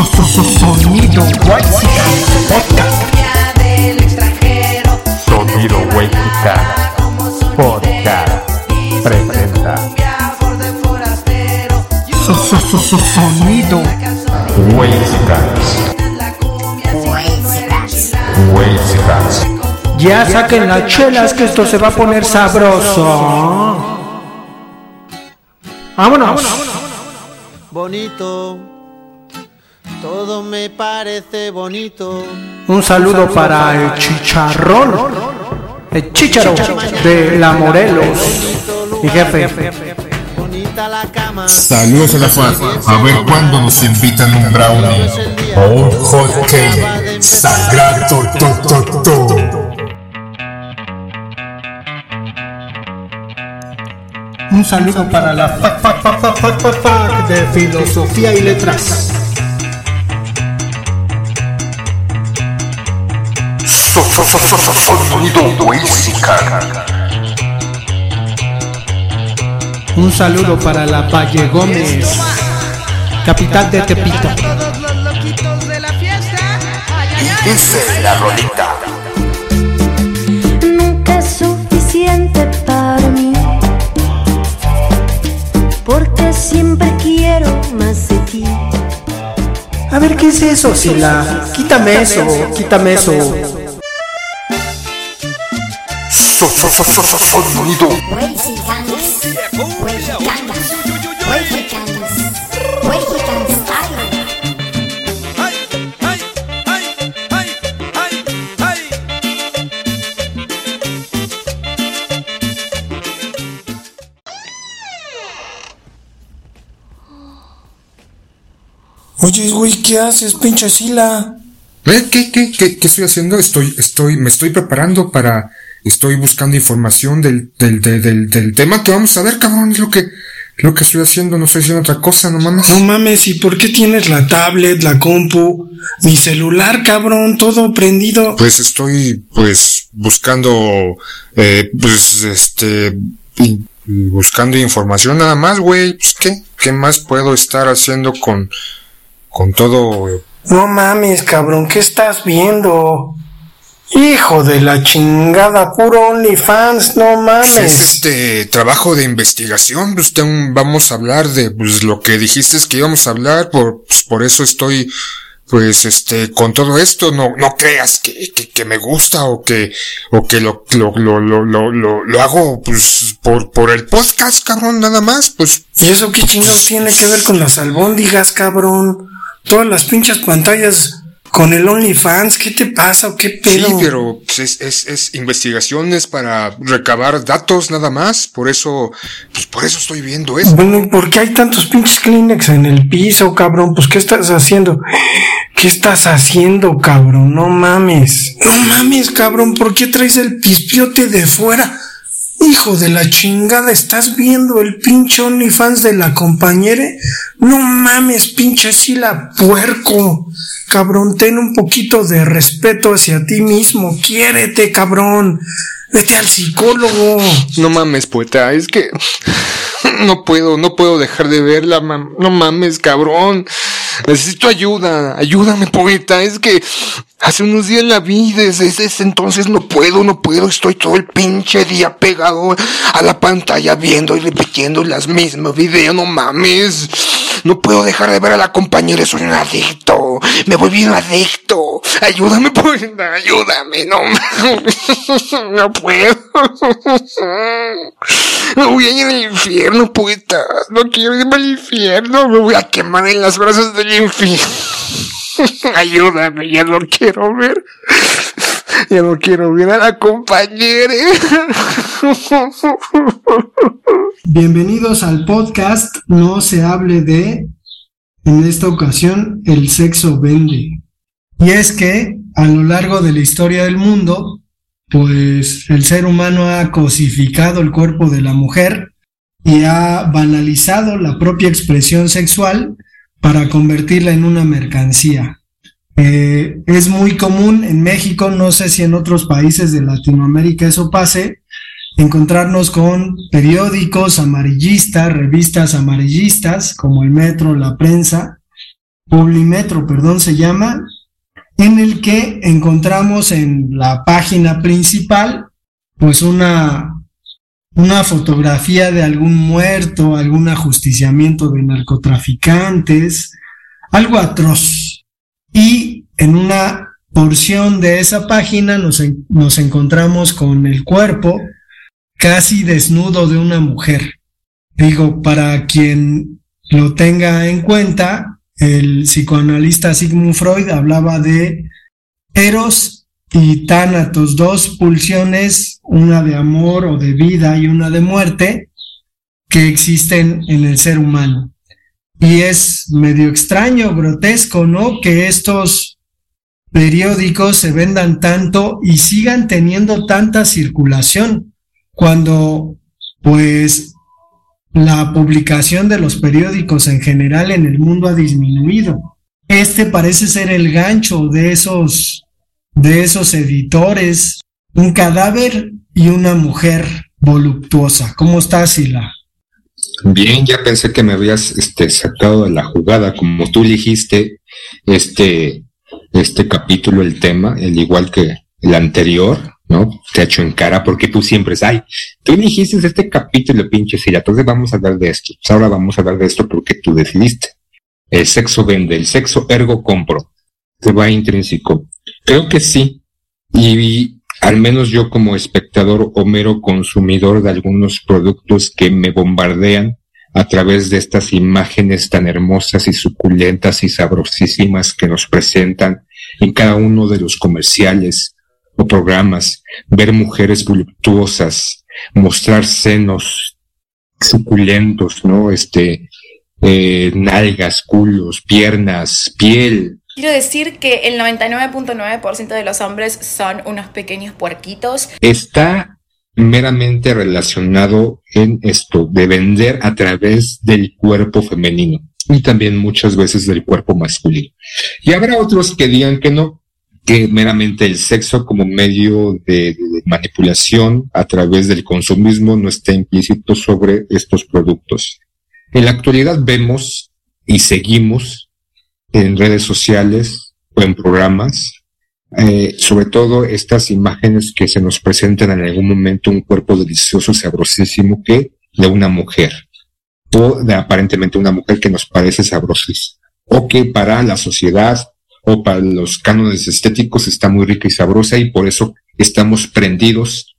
Sonido Whitezican Podcast. Sonido Whitezican Podcast presenta Sonido Whitezicans Whitezicans Ya saquen las chelas que esto se va a poner sabroso. Vámonos. bonito. Todo me parece bonito. Un saludo para el chicharrón. El chicharo de la Morelos. Mi jefe. Bonita la cama. Saludos a la FAD. A ver cuándo nos invitan un brownie o un hot cake. Sagrado to, to, to. Un saludo para la fac, fac, fac, fac, fac, fac, fac de filosofía y letras. Sonido Un saludo para la Valle Gómez, capital de Tepito. todos los loquitos de la fiesta. Ay, ay, ay. Dice la rolita nunca es suficiente para mí. Porque siempre quiero más de ti. A ver, ¿qué es eso, Sila? Quítame eso, quítame eso. Sonido Oye, güey, ¿qué haces, pinche Sila? ¿Eh? ¿Qué, qué, qué, qué estoy haciendo? Estoy, estoy, me estoy preparando para, estoy buscando información del, del, del, del, tema que vamos a ver, cabrón, es lo que, lo que estoy haciendo, no estoy haciendo otra cosa, no mames. No mames, ¿y por qué tienes la tablet, la compu, mi celular, cabrón, todo prendido? Pues estoy, pues, buscando, eh, pues, este, buscando información nada más, güey, pues, ¿qué? ¿Qué más puedo estar haciendo con, con todo, No mames, cabrón, ¿qué estás viendo? Hijo de la chingada, puro OnlyFans, no Es mames. este trabajo de investigación, pues vamos a hablar de pues, lo que dijiste que íbamos a hablar, por, pues, por eso estoy, pues, este, con todo esto, no, no creas que, que, que me gusta o que, o que lo, lo, lo, lo, lo, lo, lo hago, pues, por, por el podcast, cabrón, nada más, pues, ¿Y eso qué chingados tiene que ver con las albóndigas, cabrón? Todas las pinches pantallas con el OnlyFans, ¿qué te pasa o qué pedo? sí, pero pues, es, es, es investigaciones para recabar datos nada más, por eso, pues, por eso estoy viendo esto. Bueno, ¿y por qué hay tantos pinches Kleenex en el piso, cabrón? Pues, ¿qué estás haciendo? ¿Qué estás haciendo, cabrón? No mames. No mames, cabrón. ¿Por qué traes el pispiote de fuera? Hijo de la chingada, ¿estás viendo el pinche OnlyFans de la compañera? No mames, pinche sila puerco. Cabrón, ten un poquito de respeto hacia ti mismo. Quiérete, cabrón. Vete al psicólogo. No mames, poeta, es que no puedo, no puedo dejar de verla, no mames, cabrón. Necesito ayuda, ayúdame, poeta, es que hace unos días la vi, desde ese entonces no puedo, no puedo, estoy todo el pinche día pegado a la pantalla viendo y repitiendo las mismas videos, no mames. No puedo dejar de ver a la compañera, soy un adicto, me voy bien adicto. Ayúdame, poeta, ayúdame, no no puedo. Me voy a ir al infierno, poeta. No quiero irme al infierno. Me voy a quemar en las brasas del infierno. Ayúdame, ya no quiero ver. Ya no quiero ver a la compañera. Bienvenidos al podcast No se hable de, en esta ocasión, el sexo vende. Y es que a lo largo de la historia del mundo, pues el ser humano ha cosificado el cuerpo de la mujer y ha banalizado la propia expresión sexual para convertirla en una mercancía. Eh, es muy común en México, no sé si en otros países de Latinoamérica eso pase, encontrarnos con periódicos amarillistas, revistas amarillistas como el Metro, la prensa, Publimetro, perdón, se llama, en el que encontramos en la página principal, pues una, una fotografía de algún muerto, algún ajusticiamiento de narcotraficantes, algo atroz. Y en una porción de esa página nos, en- nos encontramos con el cuerpo casi desnudo de una mujer. Digo, para quien lo tenga en cuenta, el psicoanalista Sigmund Freud hablaba de Eros y Tánatos, dos pulsiones, una de amor o de vida y una de muerte, que existen en el ser humano. Y es medio extraño, grotesco, ¿no? Que estos periódicos se vendan tanto y sigan teniendo tanta circulación cuando pues la publicación de los periódicos en general en el mundo ha disminuido. Este parece ser el gancho de esos de esos editores, un cadáver y una mujer voluptuosa. ¿Cómo estás, Sila? Bien, ya pensé que me habías este, sacado de la jugada, como tú elegiste este, este capítulo, el tema, el igual que el anterior, ¿no? Te echo en cara porque tú siempre es, ay, tú elegiste este capítulo, pinche Sila, entonces vamos a hablar de esto. Pues ahora vamos a hablar de esto porque tú decidiste. El sexo vende, el sexo ergo compro. Te va intrínseco. Creo que sí. Y al menos yo como espectador o mero consumidor de algunos productos que me bombardean a través de estas imágenes tan hermosas y suculentas y sabrosísimas que nos presentan en cada uno de los comerciales o programas, ver mujeres voluptuosas, mostrar senos suculentos, ¿no? Este, eh, nalgas, culos, piernas, piel, Quiero decir que el 99.9% de los hombres son unos pequeños puerquitos. está meramente relacionado en esto de vender a través del cuerpo femenino y también muchas veces del cuerpo masculino. Y habrá otros que digan que no, que meramente el sexo como medio de, de manipulación a través del consumismo no está implícito sobre estos productos. En la actualidad vemos y seguimos en redes sociales o en programas eh, sobre todo estas imágenes que se nos presentan en algún momento un cuerpo delicioso, sabrosísimo, que de una mujer, o de aparentemente una mujer que nos parece sabrosísima, o que para la sociedad o para los cánones estéticos está muy rica y sabrosa y por eso estamos prendidos,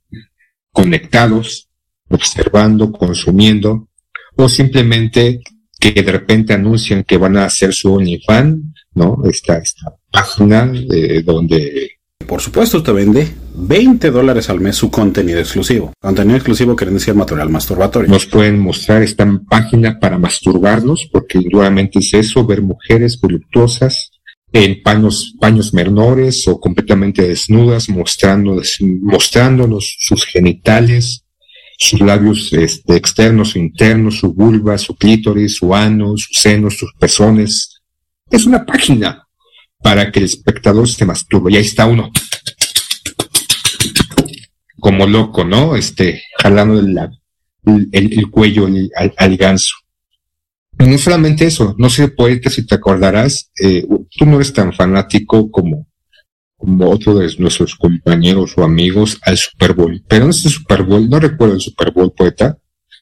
conectados, observando, consumiendo, o simplemente que de repente anuncian que van a hacer su OnlyFans, ¿no? Esta, esta página eh, donde Por supuesto, te vende 20 dólares al mes su contenido exclusivo. Contenido exclusivo quiere decir material masturbatorio. nos pueden mostrar esta página para masturbarnos, porque indudablemente es eso, ver mujeres voluptuosas en paños, paños menores o completamente desnudas, mostrándonos, mostrándonos sus genitales, sus labios este, externos o internos, su vulva, su clítoris, su ano, sus senos, sus pezones. Es una página para que el espectador se masturbe. Y ahí está uno. Como loco, ¿no? Este, jalando el, el, el cuello al, al ganso. Y no solamente eso, no sé, poeta, si te acordarás, eh, tú no eres tan fanático como, como otro de nuestros compañeros o amigos al Super Bowl. Pero en este Super Bowl, no recuerdo el Super Bowl, poeta,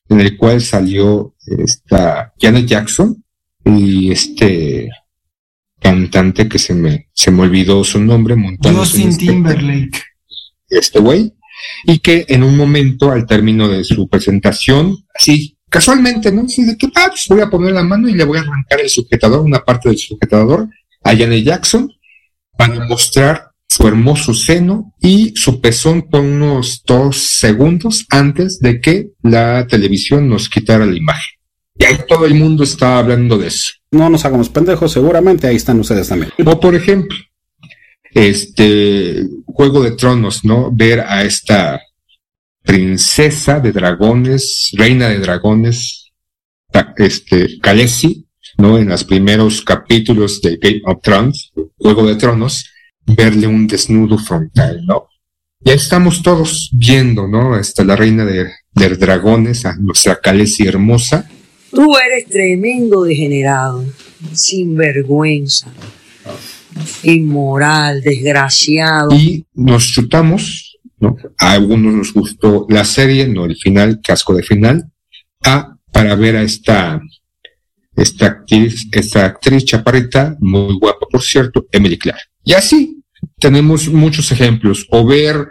en el cual salió esta Janet Jackson y este cantante que se me, se me olvidó su nombre, montándose en Justin este- Timberlake. este güey, y que en un momento, al término de su presentación, así, casualmente, ¿no? Así de que, ah, pues voy a poner la mano y le voy a arrancar el sujetador, una parte del sujetador, a Janet Jackson, para mostrar su hermoso seno y su pezón por unos dos segundos antes de que la televisión nos quitara la imagen. Y ahí todo el mundo estaba hablando de eso. No nos hagamos pendejos, seguramente ahí están ustedes también. O por ejemplo, este Juego de Tronos, ¿no? Ver a esta princesa de dragones, reina de dragones, este, Khaleesi, ¿no? En los primeros capítulos de Game of Thrones, Juego de Tronos, verle un desnudo frontal, ¿no? Y ahí estamos todos viendo, ¿no? Esta la reina de, de dragones, a nuestra Khaleesi hermosa, Tú eres tremendo degenerado. sinvergüenza, inmoral, desgraciado. Y nos chutamos, ¿no? A algunos nos gustó la serie, no el final, casco de final, a, para ver a esta, esta actriz, esta actriz chaparrita, muy guapa por cierto, Emily Clark. Y así tenemos muchos ejemplos, o ver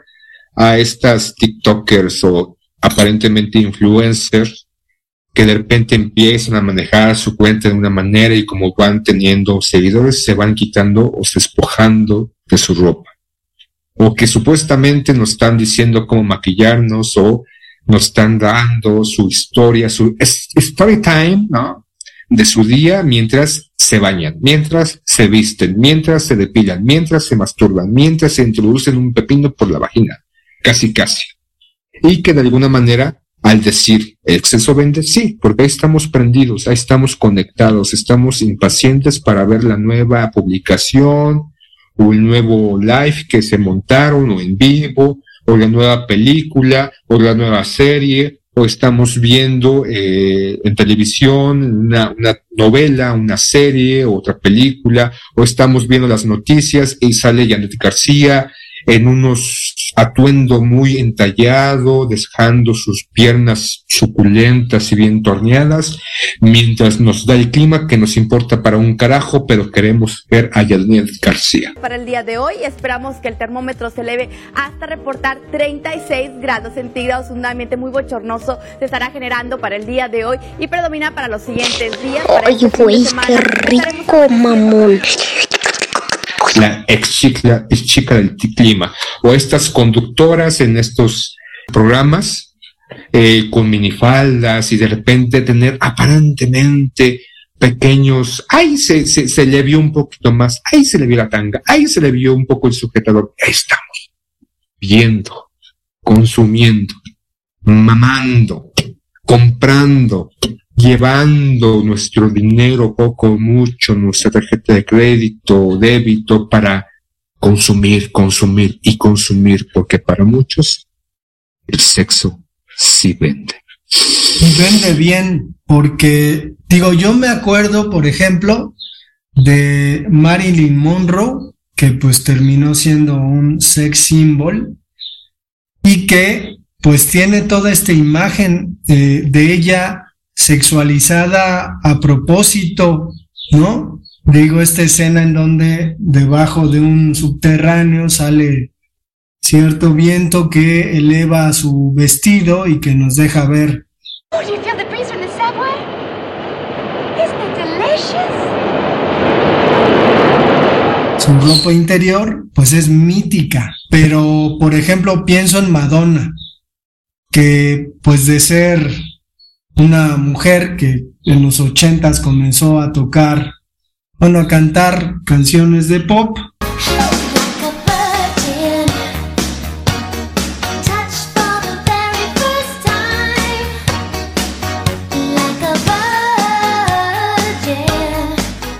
a estas TikTokers o aparentemente influencers que de repente empiezan a manejar su cuenta de una manera y como van teniendo seguidores se van quitando o se despojando de su ropa. O que supuestamente nos están diciendo cómo maquillarnos o nos están dando su historia, su story time, ¿no? De su día mientras se bañan, mientras se visten, mientras se depilan, mientras se masturban, mientras se introducen un pepino por la vagina. Casi, casi y que de alguna manera, al decir el exceso vende, sí, porque ahí estamos prendidos, ahí estamos conectados, estamos impacientes para ver la nueva publicación o el nuevo live que se montaron o en vivo o la nueva película o la nueva serie o estamos viendo eh, en televisión una, una novela, una serie, otra película, o estamos viendo las noticias y sale Janet García en unos atuendo muy entallado, dejando sus piernas suculentas y bien torneadas, mientras nos da el clima que nos importa para un carajo, pero queremos ver a Janet García. Para el día de hoy esperamos que el termómetro se eleve hasta reportar 36 grados centígrados, un ambiente muy bochornoso se estará generando para el día de hoy y predomina para los siguientes días. Para este güey, semana qué rico, mamón. La ex chica, del clima, o estas conductoras en estos programas eh, con minifaldas y de repente tener aparentemente pequeños, ay, se, se, se le vio un poquito más, ay, se le vio la tanga, ay, se le vio un poco el sujetador, ahí estamos, viendo, consumiendo, mamando, comprando, llevando nuestro dinero, poco o mucho, nuestra tarjeta de crédito, débito, para consumir, consumir y consumir, porque para muchos el sexo sí vende. Y vende bien, porque, digo, yo me acuerdo, por ejemplo, de Marilyn Monroe, que pues terminó siendo un sex symbol, y que pues tiene toda esta imagen eh, de ella sexualizada a propósito, ¿no? Digo, esta escena en donde debajo de un subterráneo sale cierto viento que eleva su vestido y que nos deja ver Oh, do you feel the breeze from the subway? Isn't it delicious? su ropa interior, pues es mítica. Pero, por ejemplo, pienso en Madonna, que pues de ser una mujer que en los ochentas comenzó a tocar, bueno, a cantar canciones de pop,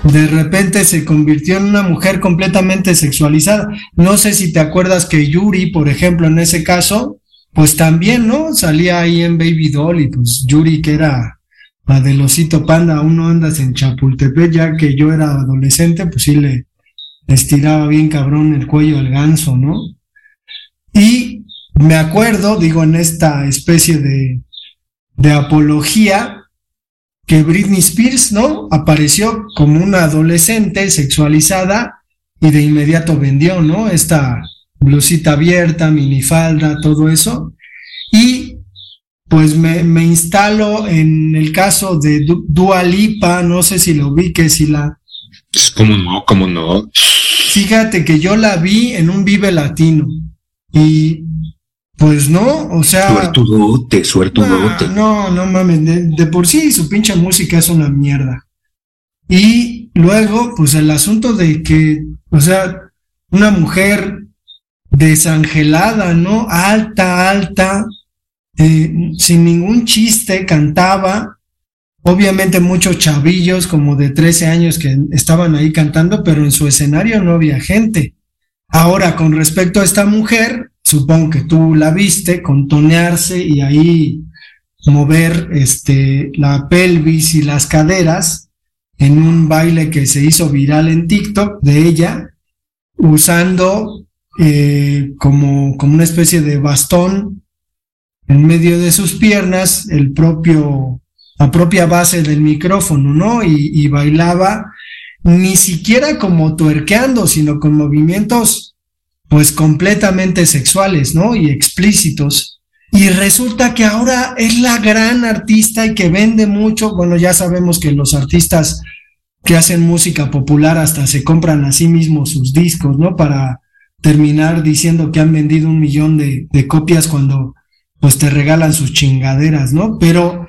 de repente se convirtió en una mujer completamente sexualizada. No sé si te acuerdas que Yuri, por ejemplo, en ese caso, pues también, ¿no? Salía ahí en Baby Doll y pues Yuri, que era la del osito panda, aún no andas en Chapultepec, ya que yo era adolescente, pues sí le estiraba bien cabrón el cuello al ganso, ¿no? Y me acuerdo, digo, en esta especie de, de apología, que Britney Spears, ¿no? Apareció como una adolescente sexualizada y de inmediato vendió, ¿no? Esta blusita abierta, minifalda, todo eso. Y pues me, me instalo en el caso de Du- Dua Lipa, no sé si lo vi, que si la... Pues, ¿Cómo no? ¿Cómo no? Fíjate que yo la vi en un Vive Latino y pues no, o sea... Suertudote, suertudote. No, no mames, de, de por sí su pinche música es una mierda. Y luego, pues el asunto de que, o sea, una mujer desangelada, ¿no? Alta, alta, eh, sin ningún chiste, cantaba. Obviamente muchos chavillos como de 13 años que estaban ahí cantando, pero en su escenario no había gente. Ahora, con respecto a esta mujer, supongo que tú la viste contonearse y ahí mover este, la pelvis y las caderas. en un baile que se hizo viral en TikTok de ella, usando eh, como, como una especie de bastón en medio de sus piernas el propio, la propia base del micrófono, ¿no? Y, bailaba ni siquiera como tuerqueando, sino con movimientos pues completamente sexuales, ¿no? Y explícitos. Y resulta que ahora es la gran artista y que vende mucho. Bueno, ya sabemos que los artistas que hacen música popular hasta se compran a sí mismos sus discos, ¿no? Para terminar diciendo que han vendido un millón de, copias cuando pues te regalan sus chingaderas, ¿no? Pero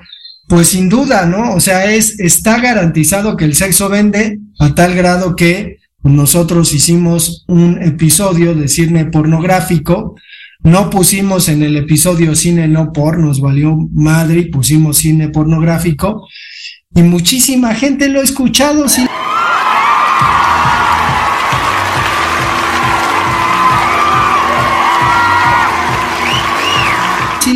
pues sin duda, ¿no? O sea, es, está garantizado que el sexo vende a tal grado que nosotros hicimos un episodio de cine pornográfico, no pusimos en el episodio cine no por, nos valió madre y pusimos cine pornográfico y muchísima gente lo ha escuchado.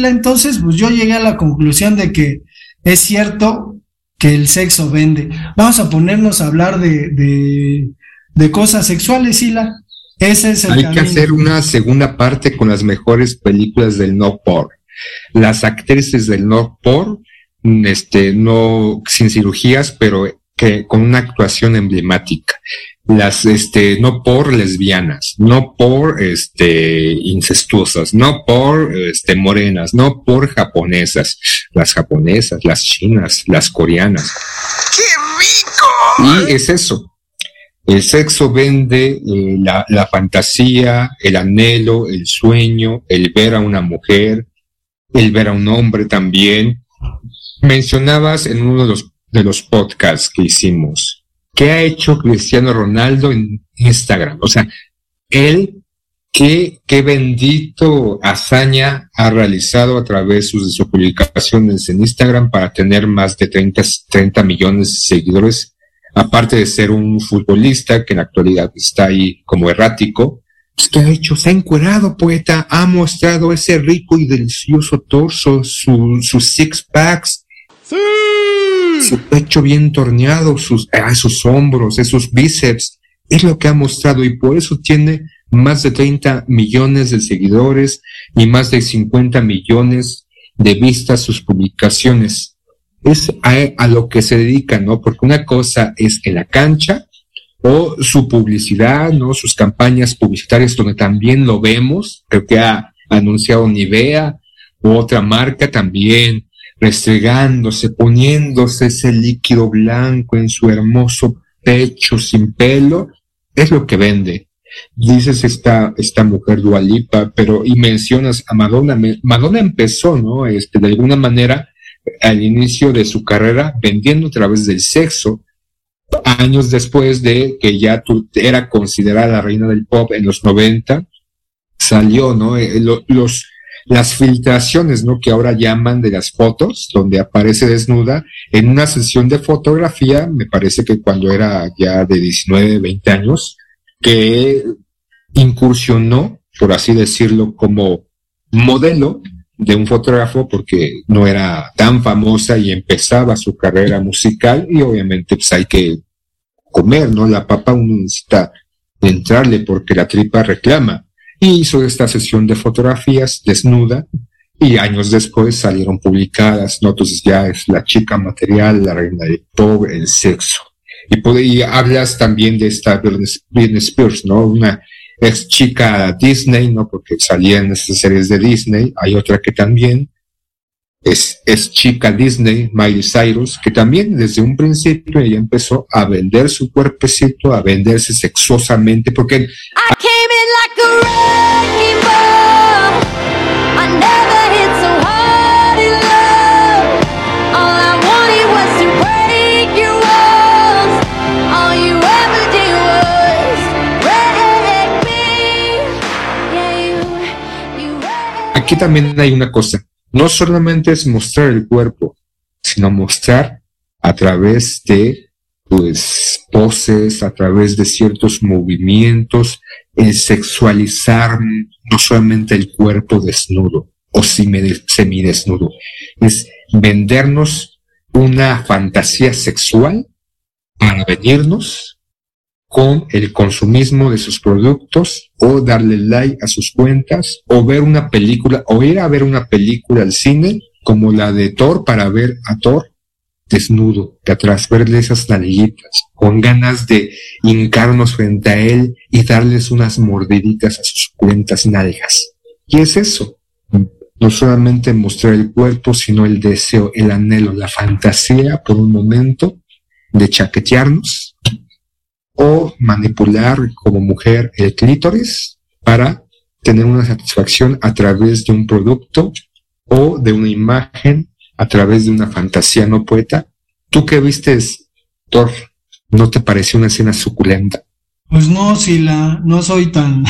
Sí. entonces pues yo llegué a la conclusión de que es cierto que el sexo vende. Vamos a ponernos a hablar de, de, de cosas sexuales, Sila. Ese es el Hay camino. que hacer una segunda parte con las mejores películas del no por. Las actrices del no por, este, no sin cirugías, pero que con una actuación emblemática. Las, este, no por lesbianas, no por, este, incestuosas, no por, este, morenas, no por japonesas, las japonesas, las chinas, las coreanas. ¡Qué rico! Y es eso. El sexo vende eh, la, la fantasía, el anhelo, el sueño, el ver a una mujer, el ver a un hombre también. Mencionabas en uno de los, de los podcasts que hicimos, ¿qué ha hecho Cristiano Ronaldo en Instagram? O sea, él, qué, qué bendito hazaña ha realizado a través de sus publicaciones en Instagram para tener más de 30, 30 millones de seguidores aparte de ser un futbolista que en la actualidad está ahí como errático, pues, ¿qué ha hecho? Se ha encuerado, poeta, ha mostrado ese rico y delicioso torso, su- sus six packs, su pecho bien torneado, sus, ah, sus hombros, esos bíceps, es lo que ha mostrado y por eso tiene más de 30 millones de seguidores y más de 50 millones de vistas sus publicaciones es a, a lo que se dedica, ¿no? Porque una cosa es en la cancha o su publicidad, ¿no? Sus campañas publicitarias donde también lo vemos, creo que ha anunciado Nivea u otra marca también, restregándose, poniéndose ese líquido blanco en su hermoso pecho sin pelo, es lo que vende. Dices esta, esta mujer Dualipa, pero y mencionas a Madonna. Madonna empezó, ¿no? Este, de alguna manera, al inicio de su carrera vendiendo a través del sexo, años después de que ya era considerada la reina del pop en los 90, salió, ¿no? Eh, lo- los, las filtraciones, ¿no? Que ahora llaman de las fotos, donde aparece desnuda en una sesión de fotografía, me parece que cuando era ya de 19, 20 años, que incursionó, por así decirlo, como modelo de un fotógrafo porque no era tan famosa y empezaba su carrera musical y obviamente pues hay que comer, ¿no? La papa uno necesita entrarle porque la tripa reclama. Y hizo esta sesión de fotografías desnuda y años después salieron publicadas, ¿no? Entonces ya es la chica material, la reina del pop, el sexo. Y, por ahí hablas también de esta Britney Spears, ¿no? Una ex chica Disney, ¿no? Porque salía en esas series de Disney. Hay otra que también es, es chica Disney, Miley Cyrus, que también desde un principio ella empezó a vender su cuerpecito, a venderse sexuosamente, porque I came in like a aquí también hay una cosa, no solamente es mostrar el cuerpo, sino mostrar a través de pues poses, a través de ciertos movimientos, el sexualizar no solamente el cuerpo desnudo o semi- semidesnudo, es vendernos una fantasía sexual para venirnos con el consumismo de sus productos o darle like a sus cuentas o ver una película o ir a ver una película al cine como la de Thor para ver a Thor desnudo de atrás, verle esas nalguitas, con ganas de hincarnos frente a él y darles unas mordiditas a sus cuentas nalgas. Y es eso, no solamente mostrar el cuerpo, sino el deseo, el anhelo, la fantasía por un momento de chaquetearnos o manipular como mujer el clítoris para tener una satisfacción a través de un producto o de una imagen a través de una fantasía no poeta. ¿Tú qué vistes, Thor? ¿No te pareció una escena suculenta? Pues no, Sila, no soy tan,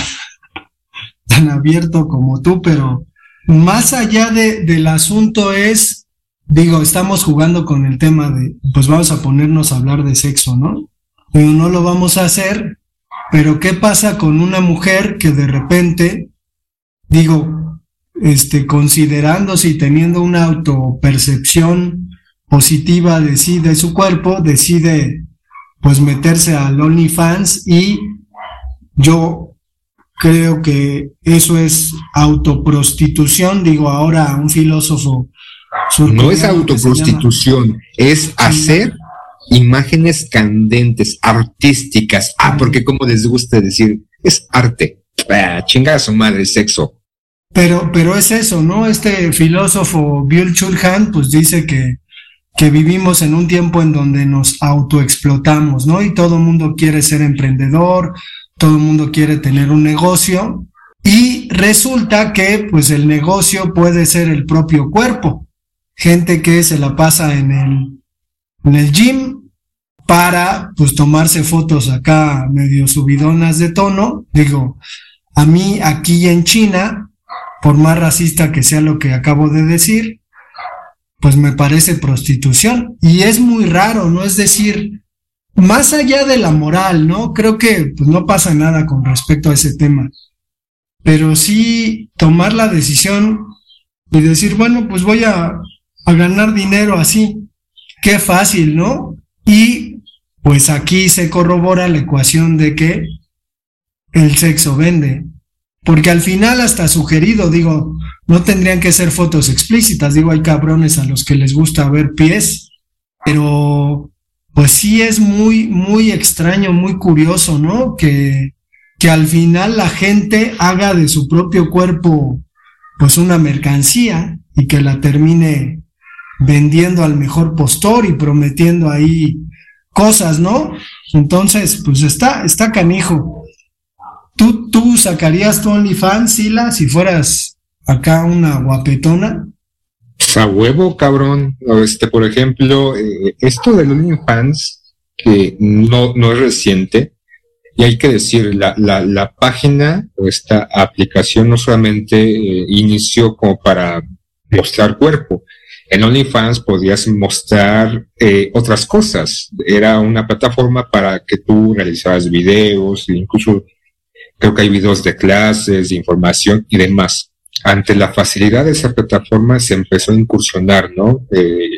tan abierto como tú, pero más allá de, del asunto es, digo, estamos jugando con el tema de, pues vamos a ponernos a hablar de sexo, ¿no? Digo, no lo vamos a hacer, pero ¿qué pasa con una mujer que de repente, digo, este, considerándose y teniendo una autopercepción positiva de sí, de su cuerpo, decide pues meterse al OnlyFans y yo creo que eso es autoprostitución, digo ahora un filósofo No es autoprostitución, es hacer imágenes candentes, artísticas. Ah, porque como les gusta decir, es arte. Ah, chinga a su madre, sexo. Pero, pero es eso, ¿no? Este filósofo Bill Chulhan, pues dice que, que vivimos en un tiempo en donde nos autoexplotamos, ¿no? Y todo el mundo quiere ser emprendedor, todo el mundo quiere tener un negocio, y resulta que, pues, el negocio puede ser el propio cuerpo. Gente que se la pasa en el, en el gym para, pues, tomarse fotos acá medio subidonas de tono. Digo, a mí aquí en China, por más racista que sea lo que acabo de decir, pues me parece prostitución. Y es muy raro, ¿no? Es decir, más allá de la moral, ¿no? Creo que pues, no pasa nada con respecto a ese tema. Pero sí tomar la decisión y decir, bueno, pues voy a, a ganar dinero así. Qué fácil, ¿no? Y pues aquí se corrobora la ecuación de que el sexo vende. Porque al final hasta sugerido, digo, no tendrían que ser fotos explícitas, digo, hay cabrones a los que les gusta ver pies, pero pues sí es muy, muy extraño, muy curioso, ¿no? Que, que al final la gente haga de su propio cuerpo pues una mercancía y que la termine vendiendo al mejor postor y prometiendo ahí cosas, ¿no? Entonces, pues está, está canijo. ¿Tú, tú sacarías tu OnlyFans, Sila, si fueras acá una guapetona? Pues a huevo, cabrón. Este, por ejemplo, eh, esto del OnlyFans, que no, no es reciente, y hay que decir, la, la, la página o esta aplicación no solamente eh, inició como para mostrar cuerpo. En OnlyFans podías mostrar eh, otras cosas. Era una plataforma para que tú realizaras videos, e incluso creo que hay videos de clases, de información y demás. Ante la facilidad de esa plataforma se empezó a incursionar, ¿no? Eh,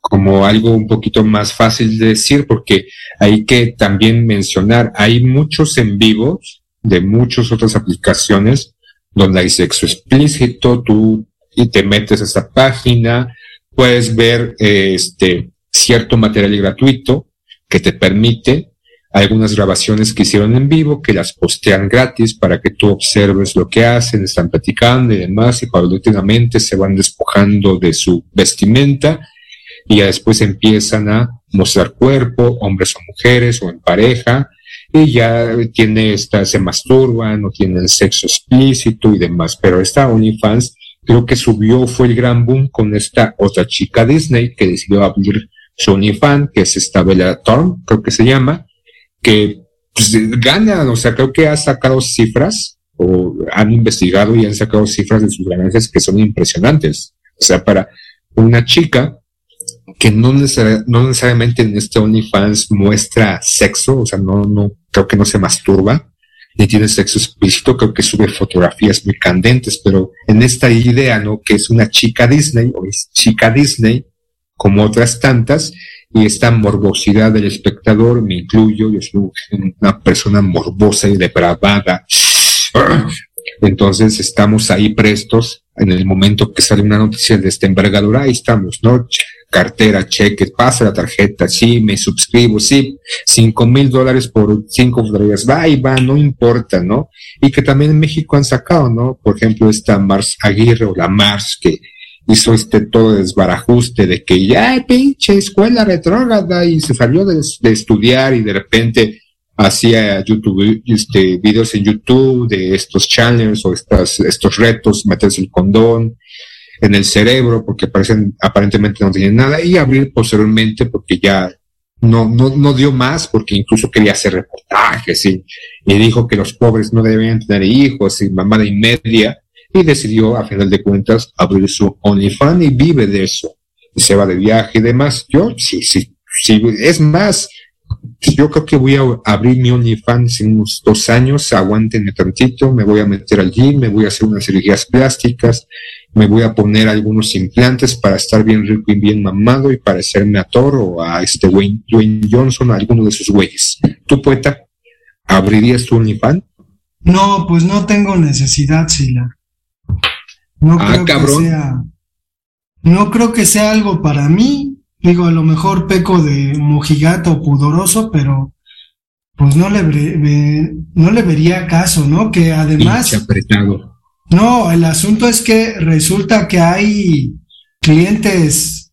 como algo un poquito más fácil de decir, porque hay que también mencionar, hay muchos en vivos de muchas otras aplicaciones donde hay sexo explícito, tú y te metes a esta página, puedes ver eh, este cierto material gratuito que te permite algunas grabaciones que hicieron en vivo, que las postean gratis para que tú observes lo que hacen, están platicando y demás, y paulatinamente se van despojando de su vestimenta y ya después empiezan a mostrar cuerpo, hombres o mujeres o en pareja, y ya tiene esta, se masturban o tienen sexo explícito y demás. Pero esta OnlyFans creo que subió, fue el gran boom con esta otra chica Disney que decidió abrir su OnlyFans, que es esta Bella Thorne, creo que se llama, que pues, gana, o sea, creo que ha sacado cifras o han investigado y han sacado cifras de sus ganancias que son impresionantes. O sea, para una chica que no, no necesariamente en este OnlyFans muestra sexo, o sea, no, no, creo que no se masturba, ni tiene sexo explícito, creo que sube fotografías muy candentes, pero en esta idea, ¿no? Que es una chica Disney, o es chica Disney, como otras tantas, y esta morbosidad del espectador, me incluyo, yo soy una persona morbosa y depravada. Entonces estamos ahí prestos en el momento que sale una noticia de esta envergadura, ahí estamos, ¿no? Cartera, cheque, pasa la tarjeta, sí, me suscribo, sí, cinco mil dólares por cinco fotografías, va y va, no importa, ¿no? Y que también en México han sacado, ¿no? Por ejemplo, esta Mars Aguirre o la Mars que hizo este todo desbarajuste de que ya pinche escuela retrógrada y se salió de estudiar y de repente hacía YouTube, este, videos en YouTube de estos channels o estas, estos retos, meterse el condón en el cerebro porque parecen, aparentemente no tienen nada y abrir posteriormente porque ya no, no, no dio más porque incluso quería hacer reportajes y, y dijo que los pobres no debían tener hijos y mamada y media y decidió a final de cuentas abrir su OnlyFans y vive de eso y se va de viaje y demás. Yo sí, sí, sí, es más, yo creo que voy a abrir mi OnlyFans en unos dos años, aguántenme tantito, me voy a meter al gym, me voy a hacer unas cirugías plásticas, me voy a poner algunos implantes para estar bien rico y bien mamado y parecerme a Thor o a este Wayne, Dwayne Johnson, a alguno de sus güeyes. ¿Tú, poeta, abrirías tu OnlyFans? No, pues no tengo necesidad, Sila. No Ah, creo cabrón. que sea. No creo que sea algo para mí. Digo, a lo mejor peco de mojigato pudoroso, pero pues no le, ve- no le vería caso, ¿no? Que además. Apretado. No, el asunto es que resulta que hay clientes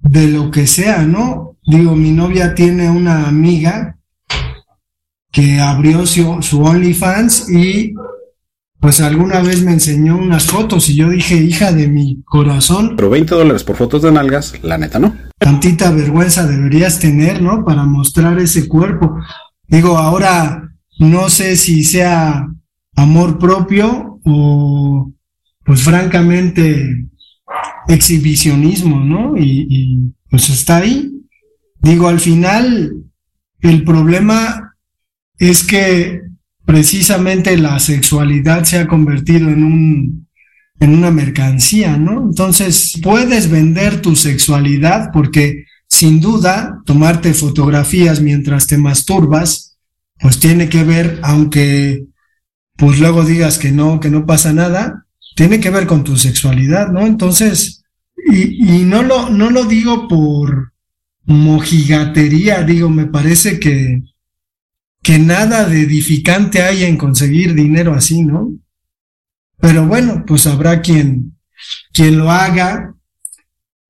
de lo que sea, ¿no? Digo, mi novia tiene una amiga que abrió su, su OnlyFans y pues alguna vez me enseñó unas fotos y yo dije, hija de mi corazón, Pero 20 dólares por fotos de nalgas, la neta no. Tantita vergüenza deberías tener, ¿no? Para mostrar ese cuerpo. Digo, ahora no sé si sea amor propio o, pues francamente, exhibicionismo, ¿no? Y, y, pues está ahí. Digo, al final, el problema es que precisamente la sexualidad se ha convertido en un en una mercancía, ¿no? Entonces, puedes vender tu sexualidad porque sin duda tomarte fotografías mientras te masturbas, pues tiene que ver, aunque pues luego digas que no, que no pasa nada, tiene que ver con tu sexualidad, ¿no? Entonces, y, y no lo, no lo digo por mojigatería, digo, me parece que, que nada de edificante hay en conseguir dinero así, ¿no? Pero bueno, pues habrá quien, quien lo haga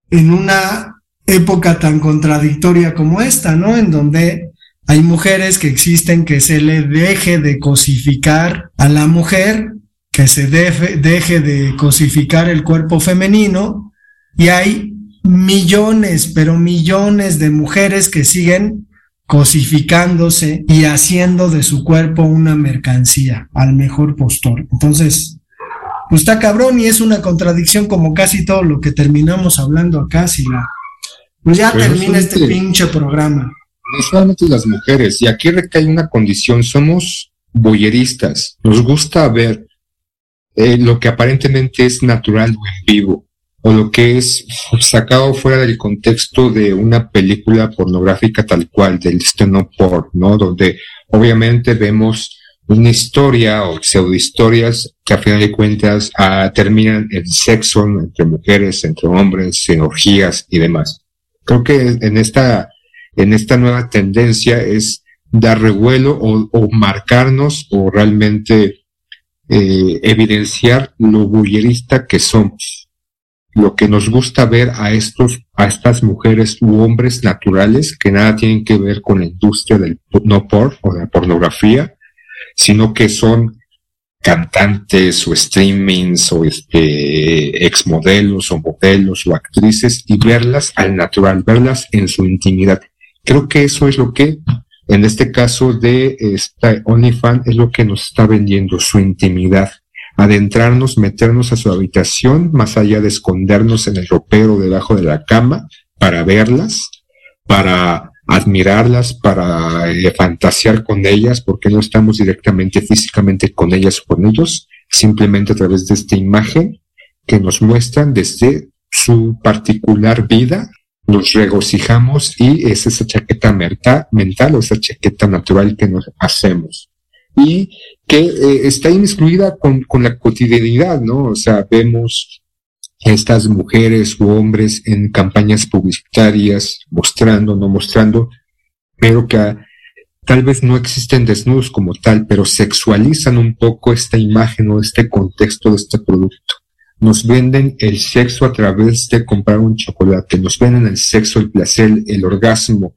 en una época tan contradictoria como esta, ¿no? En donde hay mujeres que existen que se le deje de cosificar a la mujer, que se deje, deje de cosificar el cuerpo femenino, y hay millones, pero millones de mujeres que siguen cosificándose y haciendo de su cuerpo una mercancía al mejor postor. Entonces, pues está cabrón y es una contradicción como casi todo lo que terminamos hablando acá, si la... Pues ya Pero termina este pinche programa. no solamente las mujeres, y aquí recae una condición, somos boyeristas, nos gusta ver eh, lo que aparentemente es natural o en vivo, o lo que es sacado fuera del contexto de una película pornográfica tal cual, del steno porn, ¿no? Donde obviamente vemos una historia o pseudohistorias que a final de cuentas ah, terminan en sexo entre mujeres, entre hombres, en orgías y demás. Creo que en esta en esta nueva tendencia es dar revuelo o, o marcarnos o realmente eh, evidenciar lo bullerista que somos. Lo que nos gusta ver a estos, a estas mujeres u hombres naturales que nada tienen que ver con la industria del no por o de la pornografía, sino que son cantantes o streamings o este exmodelos o modelos o actrices y verlas al natural, verlas en su intimidad. Creo que eso es lo que, en este caso de esta OnlyFans, es lo que nos está vendiendo, su intimidad. Adentrarnos, meternos a su habitación, más allá de escondernos en el ropero debajo de la cama, para verlas, para admirarlas, para eh, fantasear con ellas, porque no estamos directamente físicamente con ellas o con ellos, simplemente a través de esta imagen que nos muestran desde su particular vida nos regocijamos y es esa chaqueta mental o esa chaqueta natural que nos hacemos. Y que eh, está inmiscuida con, con la cotidianidad, ¿no? O sea, vemos estas mujeres u hombres en campañas publicitarias, mostrando, no mostrando, pero que ah, tal vez no existen desnudos como tal, pero sexualizan un poco esta imagen o este contexto de este producto. Nos venden el sexo a través de comprar un chocolate, nos venden el sexo, el placer, el orgasmo,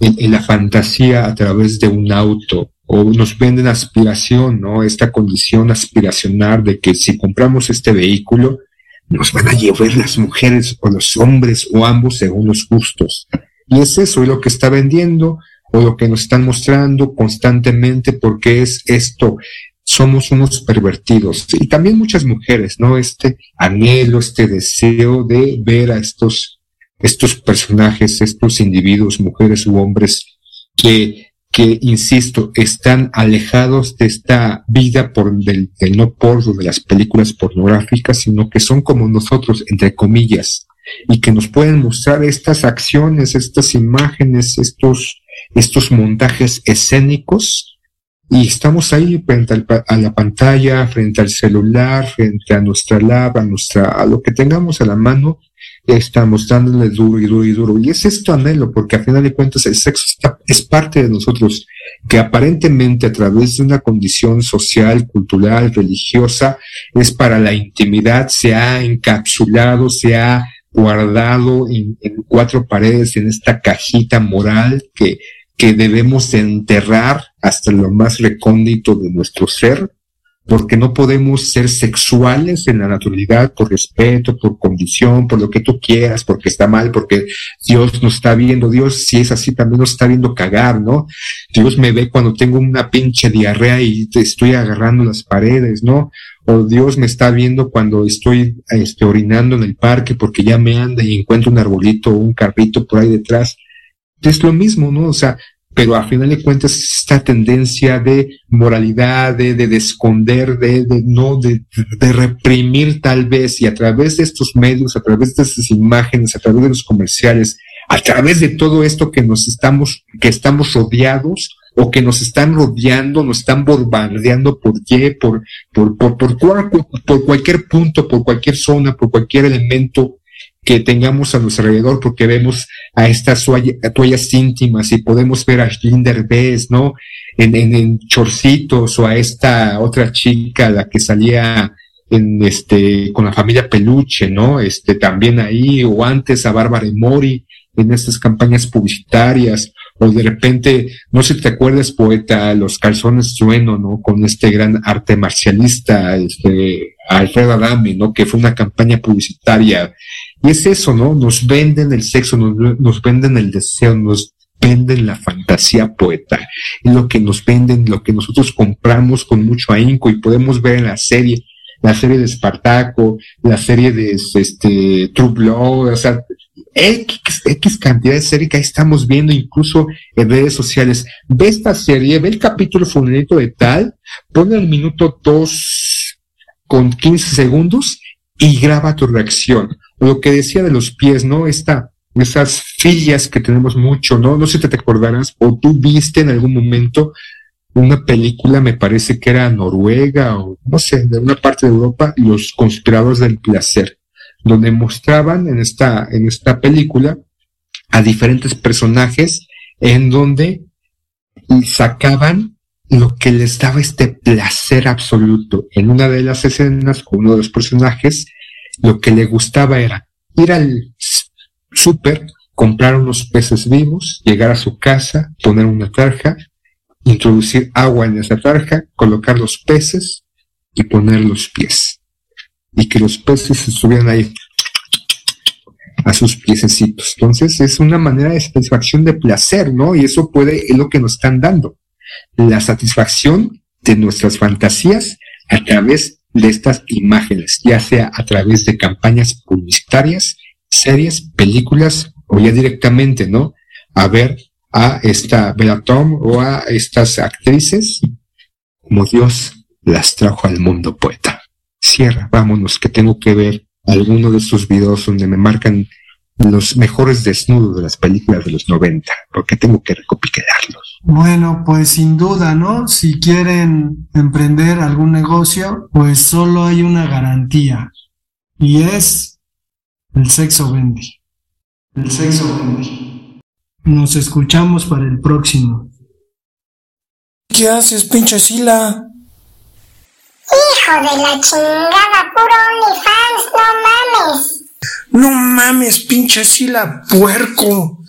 la fantasía a través de un auto, o nos venden aspiración, ¿no? Esta condición aspiracional de que si compramos este vehículo, nos van a llevar las mujeres o los hombres o ambos según los gustos. Y es eso, es lo que está vendiendo o lo que nos están mostrando constantemente porque es esto, somos unos pervertidos. Y también muchas mujeres, ¿no? Este anhelo, este deseo de ver a estos, estos personajes, estos individuos, mujeres u hombres, que, que, insisto, están alejados de esta vida por del, del no porno, de las películas pornográficas, sino que son como nosotros, entre comillas, y que nos pueden mostrar estas acciones, estas imágenes, estos, estos montajes escénicos, y estamos ahí frente al a la pantalla, frente al celular, frente a nuestra lab, a nuestra, a lo que tengamos a la mano, estamos dándole duro y duro y duro. Y es esto anhelo, porque a final de cuentas el sexo está- es parte de nosotros, que aparentemente a través de una condición social, cultural, religiosa, es para la intimidad, se ha encapsulado, se ha guardado en, en cuatro paredes, en esta cajita moral que, que debemos de enterrar hasta lo más recóndito de nuestro ser, porque no podemos ser sexuales en la naturalidad por respeto, por condición, por lo que tú quieras, porque está mal, porque Dios nos está viendo, Dios si es así también nos está viendo cagar, ¿no? Dios me ve cuando tengo una pinche diarrea y te estoy agarrando las paredes, ¿no? O Dios me está viendo cuando estoy este, orinando en el parque porque ya me anda y encuentro un arbolito o un carrito por ahí detrás. Es lo mismo, ¿no? O sea, pero a final de cuentas esta tendencia de moralidad, de, de, de esconder, de, de no, de, de reprimir tal vez, y a través de estos medios, a través de estas imágenes, a través de los comerciales, a través de todo esto que nos estamos, que estamos rodeados, o que nos están rodeando, nos están bombardeando por qué, por, por, por, por, cual- por cualquier punto, por cualquier zona, por cualquier elemento que tengamos a nuestro alrededor, porque vemos a estas toallas íntimas y podemos ver a Schlinder Bess, ¿no? En, en, en chorcitos o a esta otra chica, la que salía en este, con la familia Peluche, ¿no? Este, también ahí, o antes a Bárbara Mori en estas campañas publicitarias, o de repente, no sé si te acuerdas, poeta, los calzones trueno, ¿no? Con este gran arte marcialista, este, Alfredo Adame, ¿no? Que fue una campaña publicitaria. Y es eso, ¿no? Nos venden el sexo, nos, nos venden el deseo, nos venden la fantasía poeta. Lo que nos venden, lo que nosotros compramos con mucho ahínco y podemos ver en la serie, la serie de Espartaco, la serie de este True Blood, o sea, X, X cantidad de series que ahí estamos viendo incluso en redes sociales. Ve esta serie, ve el capítulo fulanito de tal, pone el minuto 2 con 15 segundos y graba tu reacción. Lo que decía de los pies, ¿no? Esta, esas fillas que tenemos mucho, ¿no? No sé si te acordarás o tú viste en algún momento una película, me parece que era Noruega o no sé, de una parte de Europa, Los conspiradores del placer, donde mostraban en esta, en esta película a diferentes personajes en donde sacaban lo que les daba este placer absoluto. En una de las escenas, con uno de los personajes, lo que le gustaba era ir al súper, comprar unos peces vivos, llegar a su casa, poner una tarja, introducir agua en esa tarja, colocar los peces y poner los pies. Y que los peces estuvieran ahí a sus piececitos. Entonces es una manera de satisfacción de placer, ¿no? Y eso puede, es lo que nos están dando. La satisfacción de nuestras fantasías a través de estas imágenes, ya sea a través de campañas publicitarias, series, películas o ya directamente, ¿no? A ver a esta Bella Tom o a estas actrices como Dios las trajo al mundo poeta. Cierra, vámonos, que tengo que ver alguno de estos videos donde me marcan los mejores desnudos de las películas de los 90, porque tengo que recopilarlos. Bueno, pues sin duda, ¿no? Si quieren emprender algún negocio, pues solo hay una garantía. Y es el sexo vende. El sexo vende. Nos escuchamos para el próximo. ¿Qué haces, pinche Sila? Hijo de la chingada, puro OnlyFans, no mames. No mames, pinche Sila, puerco.